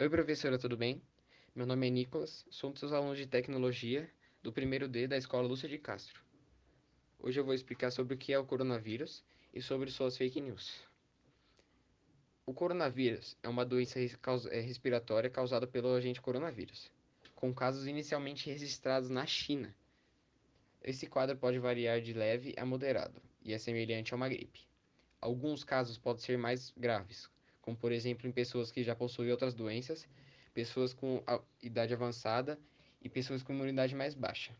Oi, professora, tudo bem? Meu nome é Nicolas, sou um dos seus alunos de tecnologia do primeiro D da Escola Lúcia de Castro. Hoje eu vou explicar sobre o que é o coronavírus e sobre suas fake news. O coronavírus é uma doença é, respiratória causada pelo agente coronavírus, com casos inicialmente registrados na China. Esse quadro pode variar de leve a moderado e é semelhante a uma gripe. Alguns casos podem ser mais graves, como por exemplo em pessoas que já possuem outras doenças, pessoas com idade avançada e pessoas com imunidade mais baixa.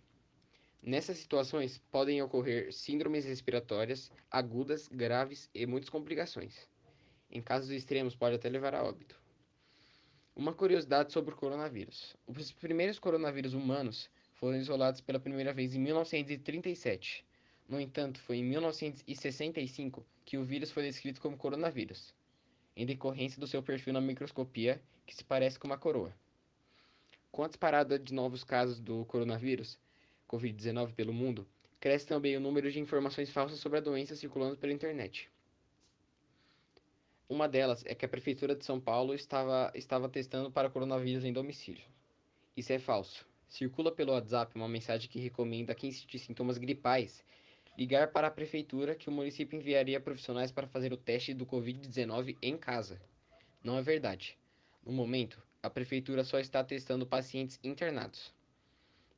Nessas situações podem ocorrer síndromes respiratórias agudas, graves e muitas complicações. Em casos extremos, pode até levar a óbito. Uma curiosidade sobre o coronavírus: os primeiros coronavírus humanos foram isolados pela primeira vez em 1937. No entanto, foi em 1965 que o vírus foi descrito como coronavírus em decorrência do seu perfil na microscopia, que se parece com uma coroa. Com a disparada de novos casos do coronavírus, Covid-19 pelo mundo, cresce também o número de informações falsas sobre a doença circulando pela internet. Uma delas é que a Prefeitura de São Paulo estava, estava testando para coronavírus em domicílio. Isso é falso. Circula pelo WhatsApp uma mensagem que recomenda a quem sentir sintomas gripais ligar para a prefeitura que o município enviaria profissionais para fazer o teste do Covid-19 em casa. Não é verdade. No momento, a prefeitura só está testando pacientes internados.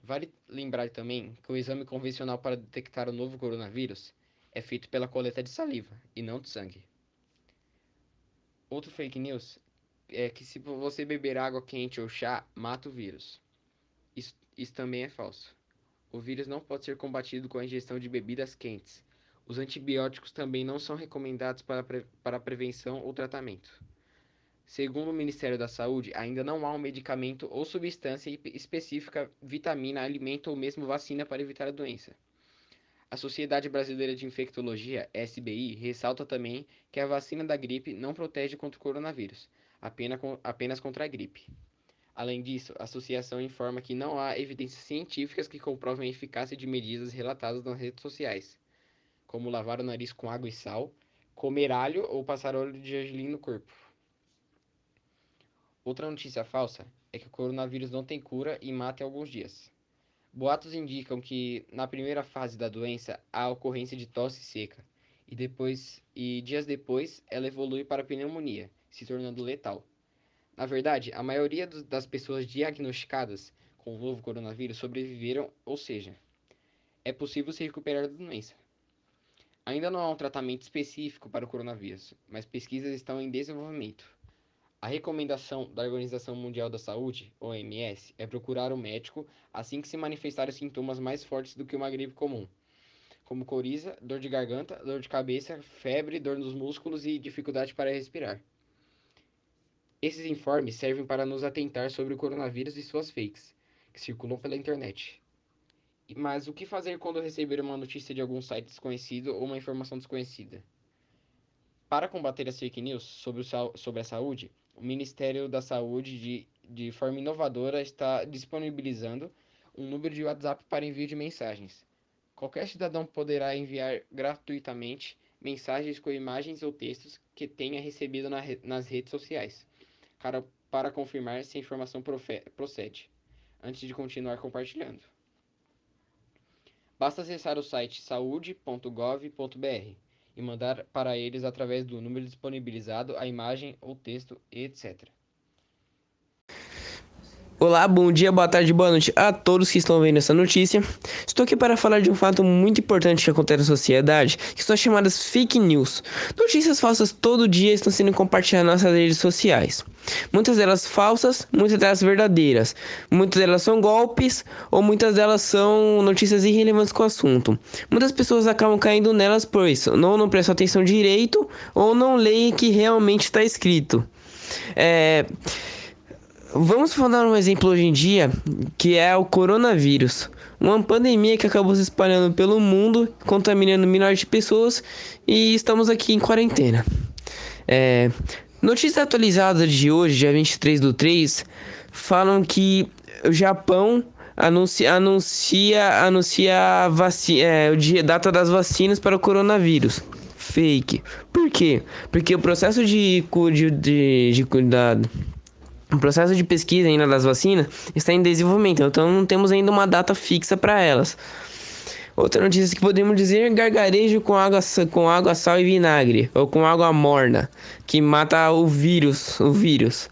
Vale lembrar também que o exame convencional para detectar o novo coronavírus é feito pela coleta de saliva e não de sangue. Outro fake news é que se você beber água quente ou chá, mata o vírus. Isso, isso também é falso. O vírus não pode ser combatido com a ingestão de bebidas quentes. Os antibióticos também não são recomendados para, pre para prevenção ou tratamento. Segundo o Ministério da Saúde, ainda não há um medicamento ou substância específica, vitamina, alimento ou mesmo vacina para evitar a doença. A Sociedade Brasileira de Infectologia, SBI, ressalta também que a vacina da gripe não protege contra o coronavírus, apenas contra a gripe. Além disso, a associação informa que não há evidências científicas que comprovem a eficácia de medidas relatadas nas redes sociais, como lavar o nariz com água e sal, comer alho ou passar óleo de gergelim no corpo. Outra notícia falsa é que o coronavírus não tem cura e mata em alguns dias. Boatos indicam que na primeira fase da doença há ocorrência de tosse seca e depois e dias depois ela evolui para pneumonia, se tornando letal. Na verdade, a maioria das pessoas diagnosticadas com o novo coronavírus sobreviveram, ou seja, é possível se recuperar da doença. Ainda não há um tratamento específico para o coronavírus, mas pesquisas estão em desenvolvimento. A recomendação da Organização Mundial da Saúde, OMS, é procurar um médico assim que se manifestarem sintomas mais fortes do que uma gripe comum, como coriza, dor de garganta, dor de cabeça, febre, dor nos músculos e dificuldade para respirar. Esses informes servem para nos atentar sobre o coronavírus e suas fakes, que circulam pela internet. Mas o que fazer quando receber uma notícia de algum site desconhecido ou uma informação desconhecida? Para combater as fake news sobre, o, sobre a saúde, o Ministério da Saúde, de, de forma inovadora, está disponibilizando um número de WhatsApp para envio de mensagens. Qualquer cidadão poderá enviar gratuitamente mensagens com imagens ou textos que tenha recebido na, nas redes sociais para, para confirmar se a informação procede, antes de continuar compartilhando. Basta acessar o site saude.gov.br e mandar para eles através do número disponibilizado a imagem ou texto, etc. Olá, bom dia, boa tarde, boa noite a todos que estão vendo essa notícia. Estou aqui para falar de um fato muito importante que acontece na sociedade, que são chamadas fake news. Notícias falsas todo dia estão sendo compartilhadas nas redes sociais. Muitas delas falsas, muitas delas verdadeiras. Muitas delas são golpes ou muitas delas são notícias irrelevantes com o assunto. Muitas pessoas acabam caindo nelas por isso, não, não prestam atenção direito ou não leem o que realmente está escrito. É... Vamos falar um exemplo hoje em dia, que é o coronavírus. Uma pandemia que acabou se espalhando pelo mundo, contaminando milhares de pessoas e estamos aqui em quarentena. É, notícias atualizadas de hoje, dia 23 do 3, falam que o Japão anuncia, anuncia, anuncia vacina, é, o dia, data das vacinas para o coronavírus. Fake. Por quê? Porque o processo de, de, de, de cuidado o processo de pesquisa ainda das vacinas está em desenvolvimento, então não temos ainda uma data fixa para elas. Outra notícia que podemos dizer: gargarejo com água, com água, sal e vinagre, ou com água morna, que mata o vírus, o vírus.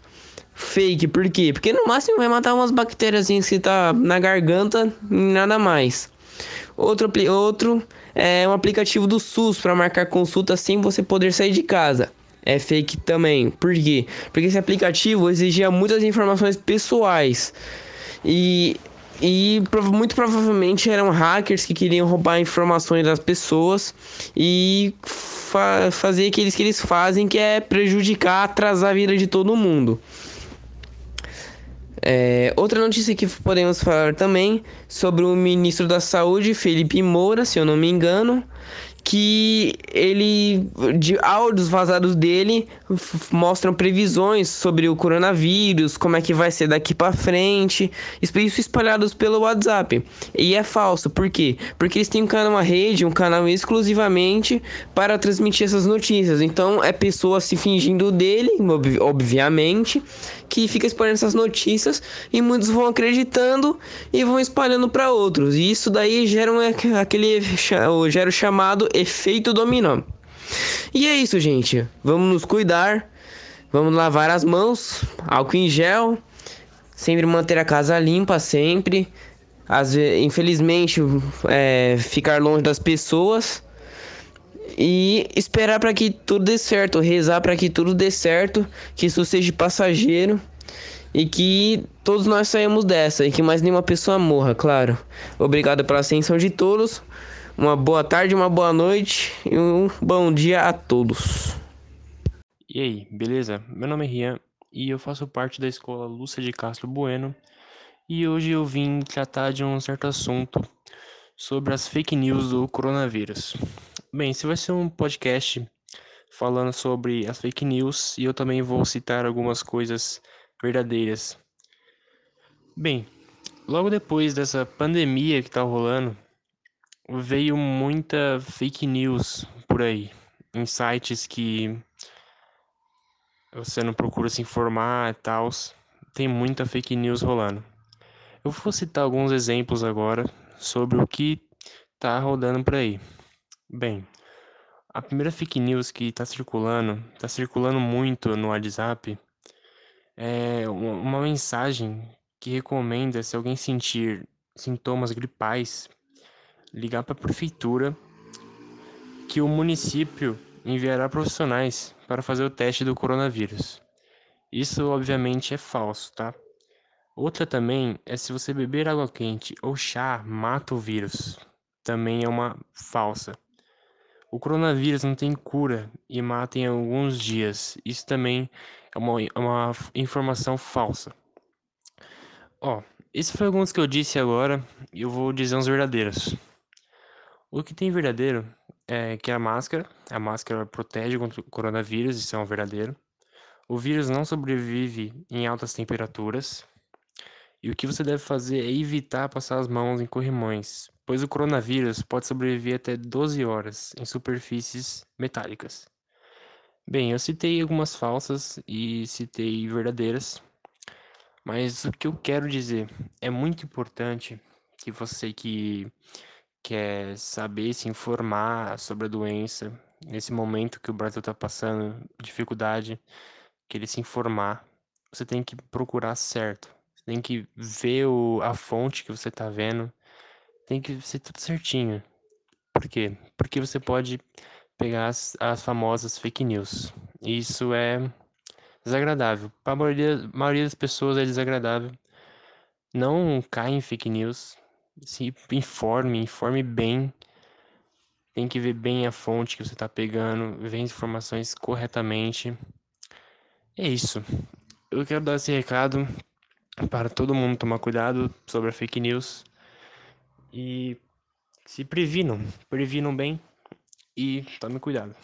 Fake, por quê? Porque no máximo vai matar umas bactérias que tá na garganta e nada mais. Outro, outro é um aplicativo do SUS para marcar consulta sem você poder sair de casa é fake também. Por quê? Porque esse aplicativo exigia muitas informações pessoais. E, e muito provavelmente eram hackers que queriam roubar informações das pessoas e fa fazer aqueles que eles fazem, que é prejudicar, atrasar a vida de todo mundo. É, outra notícia que podemos falar também sobre o ministro da Saúde, Felipe Moura, se eu não me engano, que ele de áudios vazados dele mostram previsões sobre o coronavírus, como é que vai ser daqui para frente, isso espalhados pelo WhatsApp. E é falso, por quê? Porque eles têm uma rede, um canal exclusivamente para transmitir essas notícias. Então é pessoa se fingindo dele, obviamente, que fica espalhando essas notícias e muitos vão acreditando e vão espalhando para outros. E isso daí gera um, aquele gera o chamado efeito dominó. E é isso, gente. Vamos nos cuidar. Vamos lavar as mãos, álcool em gel, sempre manter a casa limpa sempre. Vezes, infelizmente, é, ficar longe das pessoas e esperar para que tudo dê certo, rezar para que tudo dê certo, que isso seja passageiro e que todos nós saímos dessa e que mais nenhuma pessoa morra, claro. Obrigado pela atenção de todos. Uma boa tarde, uma boa noite e um bom dia a todos. E aí, beleza? Meu nome é Rian e eu faço parte da escola Lúcia de Castro Bueno e hoje eu vim tratar de um certo assunto sobre as fake news do coronavírus. Bem, esse vai ser um podcast falando sobre as fake news e eu também vou citar algumas coisas verdadeiras. Bem, logo depois dessa pandemia que tá rolando, veio muita fake news por aí, em sites que você não procura se informar e tal. Tem muita fake news rolando. Eu vou citar alguns exemplos agora sobre o que tá rodando por aí. Bem, a primeira fake news que está circulando, está circulando muito no WhatsApp, é uma mensagem que recomenda, se alguém sentir sintomas gripais, ligar para a prefeitura que o município enviará profissionais para fazer o teste do coronavírus. Isso obviamente é falso, tá? Outra também é se você beber água quente ou chá mata o vírus. Também é uma falsa. O coronavírus não tem cura e mata em alguns dias. Isso também é uma, é uma informação falsa. Ó, esses foram alguns que eu disse agora e eu vou dizer uns verdadeiros. O que tem verdadeiro é que a máscara, a máscara protege contra o coronavírus, isso é um verdadeiro. O vírus não sobrevive em altas temperaturas. E o que você deve fazer é evitar passar as mãos em corrimões, pois o coronavírus pode sobreviver até 12 horas em superfícies metálicas. Bem, eu citei algumas falsas e citei verdadeiras, mas o que eu quero dizer é muito importante que você que quer saber se informar sobre a doença nesse momento que o Brasil está passando dificuldade, querer se informar, você tem que procurar certo tem que ver o, a fonte que você tá vendo. Tem que ser tudo certinho. Por quê? Porque você pode pegar as, as famosas fake news. E isso é desagradável. Para a maioria, maioria das pessoas é desagradável. Não caia em fake news. Se informe, informe bem. Tem que ver bem a fonte que você está pegando, ver as informações corretamente. É isso. Eu quero dar esse recado para todo mundo tomar cuidado sobre a fake news e se previnam, previnam bem e tome cuidado.